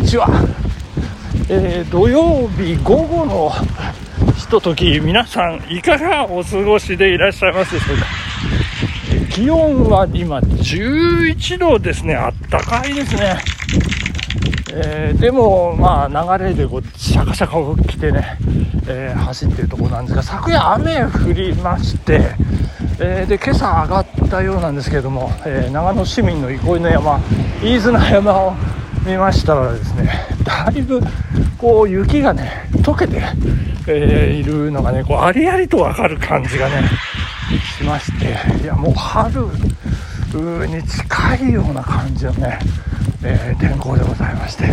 にちは、えー、土曜日午後のひととき皆さんいかがお過ごしでいらっしゃいますでしょうか？気温は今11度ですね。あったかいですね、えー、でもまあ流れでこうシャカシャカを着てね、えー、走ってるところなんですが昨夜雨降りましてえー、で今朝上がったようなんですけれども、えー、長野市民の憩いの山飯綱山を見ましたらですねだいぶこう雪がね溶けて、えー、いるのがねこうありありと分かる感じがねしましていやもう春に近いような感じのね、えー、天候でございまして、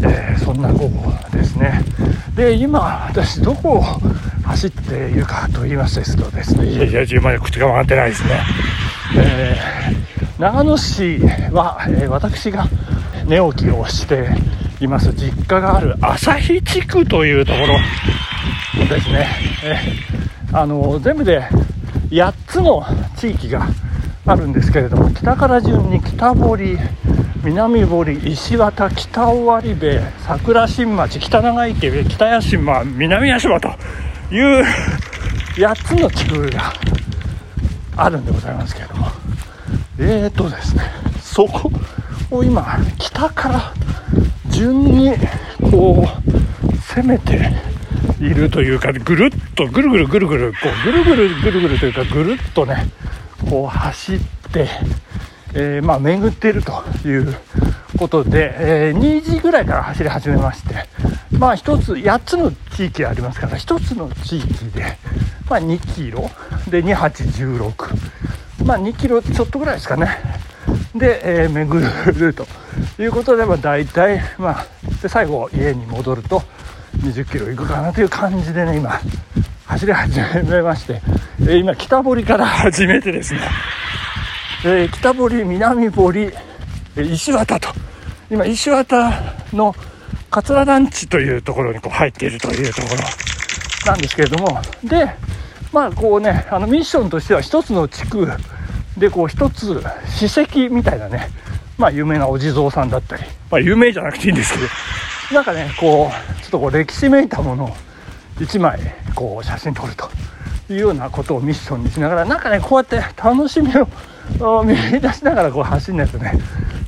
えー、そんな午後ですねで今私どこを走っているかと言いますとですね、いやいや、自分まで口が回ってないですね。えー、長野市は、えー、私が寝起きをしています。実家がある旭地区というところですね。え、あの、全部で8つの地域があるんですけれども、北から順に北堀、南堀、石渡、北尾張部、桜新町、北長池、北屋島、南屋島と、いう8つの地区があるんでございますけれども。えーとですね。そこを今北から順にこう攻めているというかぐるっとぐるぐるぐるぐるこうぐるぐるぐるぐるというかぐるっとねこう走って、えー、まあ巡っているということで、えー、2時ぐらいから走り始めましてまあ1つ8つの地域ありますから1つの地域で、まあ、2キロで2816まあ2キロちょっとぐらいですかね。で、えー、巡るということで、まあ、大体、まあ、で最後家に戻ると20キロ行くかなという感じでね今走り始めまして、えー、今北堀から始めてですね、えー、北堀南堀石渡と今石渡の桂団地というところにこう入っているというところ。なんですけれども、で、まあこうね、あのミッションとしては一つの地区でこう一つ史跡みたいなね、まあ有名なお地蔵さんだったり、まあ有名じゃなくていいんですけど、なんかね、こう、ちょっとこう歴史めいたものを1枚こう写真撮ると。いうようなことをミッションにしながら、なんかね、こうやって楽しみを見出しながらこう走んないとね、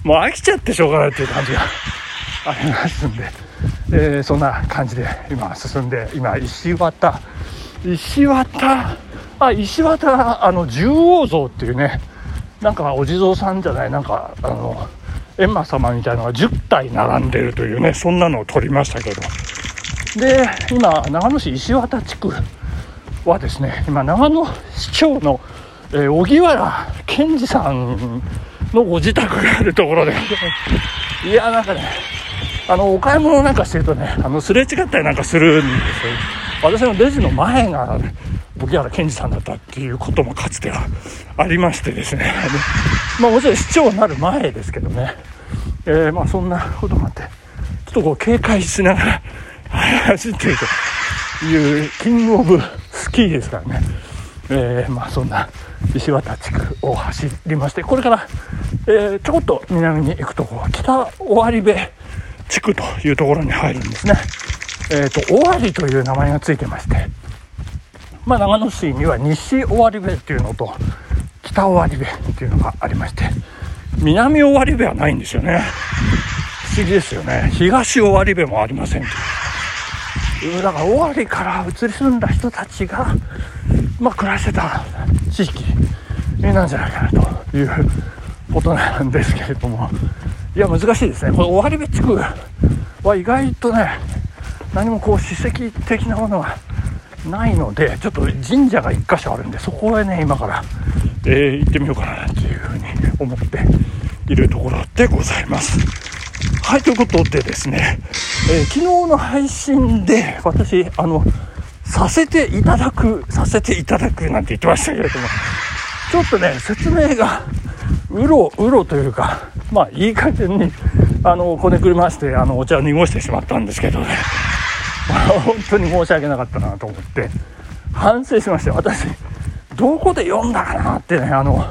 もう飽きちゃってしょうがないっていう感じが。ありますんで、えー、そんな感じで今進んで今石渡石渡あ石渡あの十王像っていうねなんかお地蔵さんじゃないなんかあの閻魔様みたいなのが10体並んでるというねそんなのを撮りましたけどで今長野市石渡地区はですね今長野市長の、えー、荻原健二さんのご自宅があるところでいやなんかねあの、お買い物なんかしてるとね、あの、すれ違ったりなんかするんですよ。私のレジの前が、荻原健二さんだったっていうこともかつてはありましてですね。まあもちろん市長になる前ですけどね。えー、まあそんなこともあって、ちょっとこう警戒しながら 走っているという、キングオブスキーですからね。えー、まあそんな石渡地区を走りまして、これから、え、ちょこっと南に行くとこ北尾張部地区というところに入るんですね。えっ、ー、と、尾張という名前がついてまして、まあ、長野市には西尾張部っていうのと、北尾張部っていうのがありまして、南尾張部はないんですよね。不思議ですよね。東尾張部もありませんだから尾張から移り住んだ人たちが、まあ、暮らしてた地域なんじゃないかなということなんですけれども、いや、難しいですね。これ、尾張部地区は意外とね、何もこう、史跡的なものがないので、ちょっと神社が1箇所あるんで、そこへね、今から、えー、行ってみようかなというふうに思っているところでございます。はい、ということでですね、えー、昨日の配信で、私、あの、させていただく、させていただくなんて言ってましたけれども、ちょっとね、説明が、うろうろというか、まあ、いい加減に、あの、こねくり回して、あの、お茶を濁してしまったんですけどね。本当に申し訳なかったなと思って、反省しました私、どこで読んだかなってね、あの、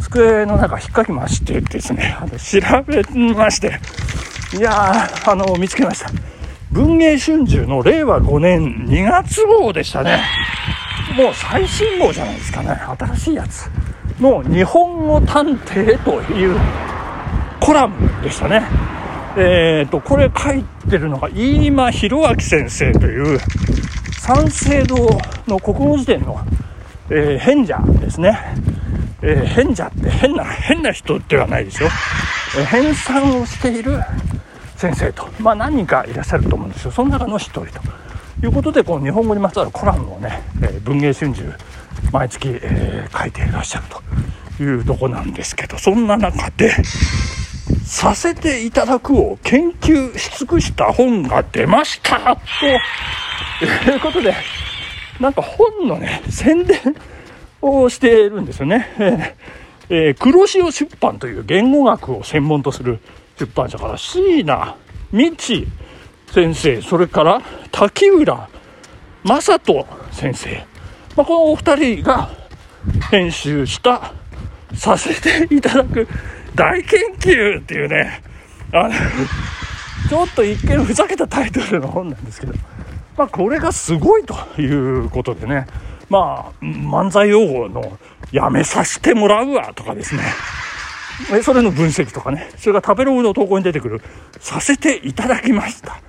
机の中引っかき回してですね、あの調べまして、いやー、あの、見つけました。文藝春秋の令和5年2月号でしたね。もう最新号じゃないですかね。新しいやつの日本語探偵というコラムでしたね。え、ー、と、これ書いてるのが飯間博明先生という三省堂の国語辞典の、えー、変者ですね。えー、変者って変な、変な人ではないですよ。えー、編纂をしている先生と、まあ何人かいらっしゃると思うんですよ。その中の一人ということで、この日本語にまつわるコラムをね、えー、文藝春秋、毎月、えー、書いていらっしゃるというとこなんですけど、そんな中で、させていただくを研究し尽くした本が出ました ということで、なんか本のね、宣伝をしているんですよね。えーえー、黒潮出版という言語学を専門とする出版社から椎名道先生、それから滝浦正人先生、まあ、このお二人が編集したさせていただく大研究っていうね、あの、ちょっと一見ふざけたタイトルの本なんですけど、まあこれがすごいということでね、まあ漫才用語のやめさせてもらうわとかですね、それの分析とかね、それが食べログの投稿に出てくる、させていただきました、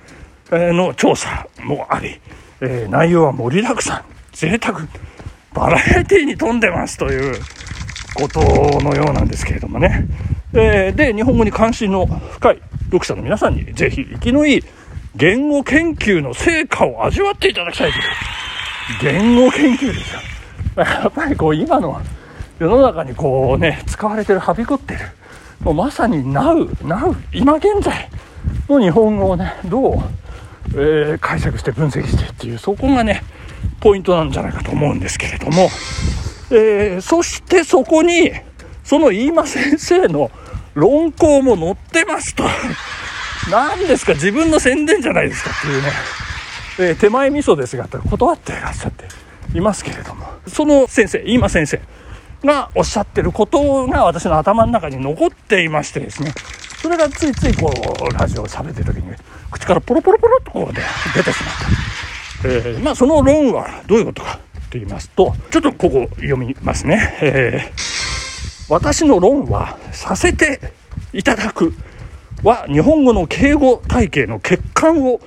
の調査もあり、え、内容は盛りだくさん、贅沢、バラエティに富んでますということのようなんですけれどもね。えー、で、日本語に関心の深い読者の皆さんに、ぜひ生きのいい言語研究の成果を味わっていただきたいという。言語研究ですよ。やっぱりこう、今の世の中にこうね、使われてる、はびこってる。もうまさに Now、Now、今現在の日本語をね、どう、えー、解釈して分析してっていう、そこがね、ポイントなんじゃないかと思うんですけれども、えー、そしてそこに、その飯間先生の論考も載ってますと。何ですか、自分の宣伝じゃないですかっていうね、えー、手前味噌ですが、断っていらっしゃっていますけれども、その先生、飯間先生がおっしゃってることが私の頭の中に残っていましてですね、それがついついこう、ラジオを喋ってる時に、口からポロポロポロっとこう、出てしまった。えー、まあその論はどういうことか。と言いますと、ちょっとここ読みますね。えー、私の論はさせていただくは日本語の敬語体系の欠陥を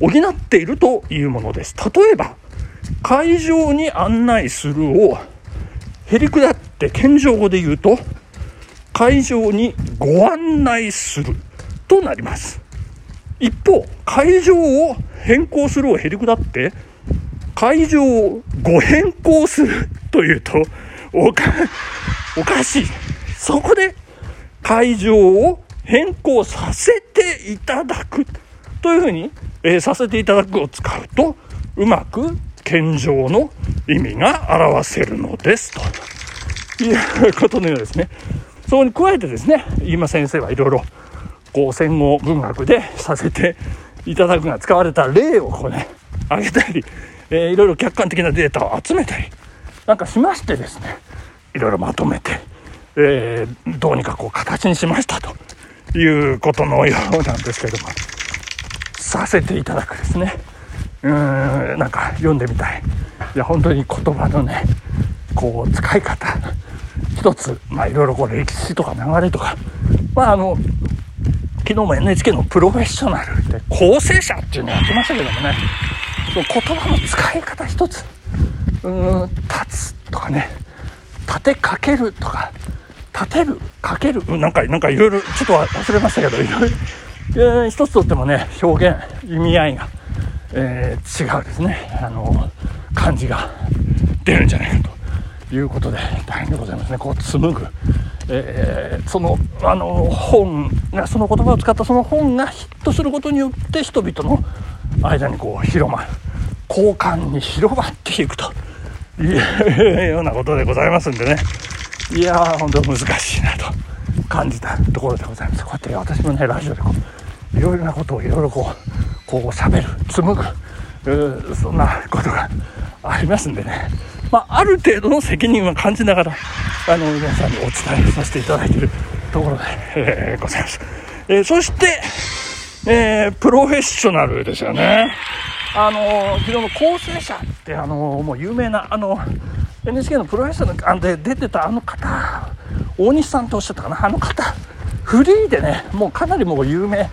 補っているというものです。例えば、会場に案内するをへりくだって謙譲語で言うと、会場にご案内するとなります。一方、会場を変更するをへりくだって、会場をご変更するというと、おか、おかしい。そこで会場を変更させていただくというふうに、えー、させていただくを使うと、うまく謙譲の意味が表せるのですということのようですね。そこに加えてですね、今先生はいろいろこう戦後文学でさせていただくが使われた例をこうね、挙げたり、えー、いろいろ客観的なデータを集めたりなんかしましてですねいろいろまとめて、えー、どうにかこう形にしましたということのようなんですけどもさせていただくですね。うーんなんか読んでみたい。いや本当に言葉のねこう使い方一つまあいろいろこう歴史とか流れとかまああの昨日も NHK のプロフェッショナルで構成者っていうのやってましたけどもね。言葉の使い方一つ。うん立つとかね。立てかけるとか。立てるかける。なんかなんかいろいろちょっと忘れましたけどいろいろ、えー、一つとってもね表現意味合いが、えー、違うですね。あの感じが出るんじゃないかということで大変でございますね。こう紡ぐ、えー、そのあの本がその言葉を使ったその本がヒットすることによって人々の間にこう広まる。交換に広がっていくと。いうようなことでございますんでね。いやー本当難しいなと感じたところでございます。こうやって私もねラジオでこういろいろなことをいろいろこうこう喋る紡ぐそんなことがありますんでね。まあ、ある程度の責任は感じながらあの皆さんにお伝えさせていただいているところで、えー、ございます、えー、そしてえー、プロフェッショナルですよね。あの昨日の構成者ってあのもう有名なあの NHK のプロフェッショナルで出てたあの方大西さんとおっしゃったかなあの方フリーでねもうかなりもう有名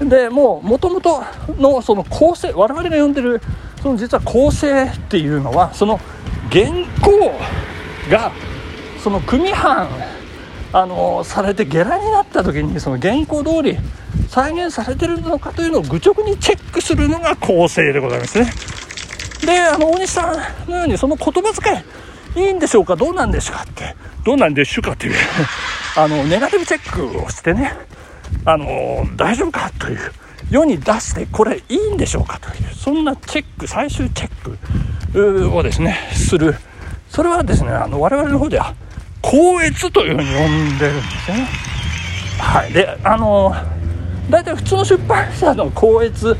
でもう元々のその構成我々が呼んでるその実は構成っていうのはその原稿がその組版あのされてゲラになった時にその原稿通り再現されてるのかというのを愚直にチェックするのが構成でございますね。であの大西さんのようにその言葉遣いいいんでしょうか？どうなんでしょうかって。どうなんでしょうかっていう。あのネガティブチェックをしてね。あの大丈夫かという世に出してこれいいんでしょうかというそんなチェック最終チェックをですねする。それはですねあの我々の方では高越というふうに呼んでるんですよね。はい。であの大体普通の出版社の高越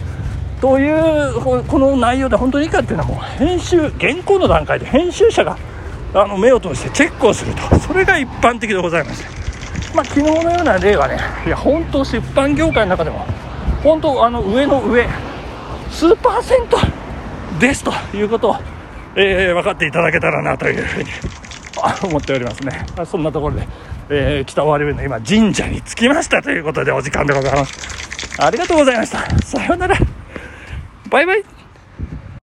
というこの内容で本当にいいかっていうのはもう編集原稿の段階で編集者があの目を通してチェックをすると。それが一般的でございます。まあ、昨日のような例はねいや本当出版業界の中でも本当あの上の上数パーセントですということを、えー、分かっていただけたらなというふうに 思っておりますね、そんなところで、えー、北尾割の今神社に着きましたということでお時間でございます。ありがとうございました。さようなら。バイバイ。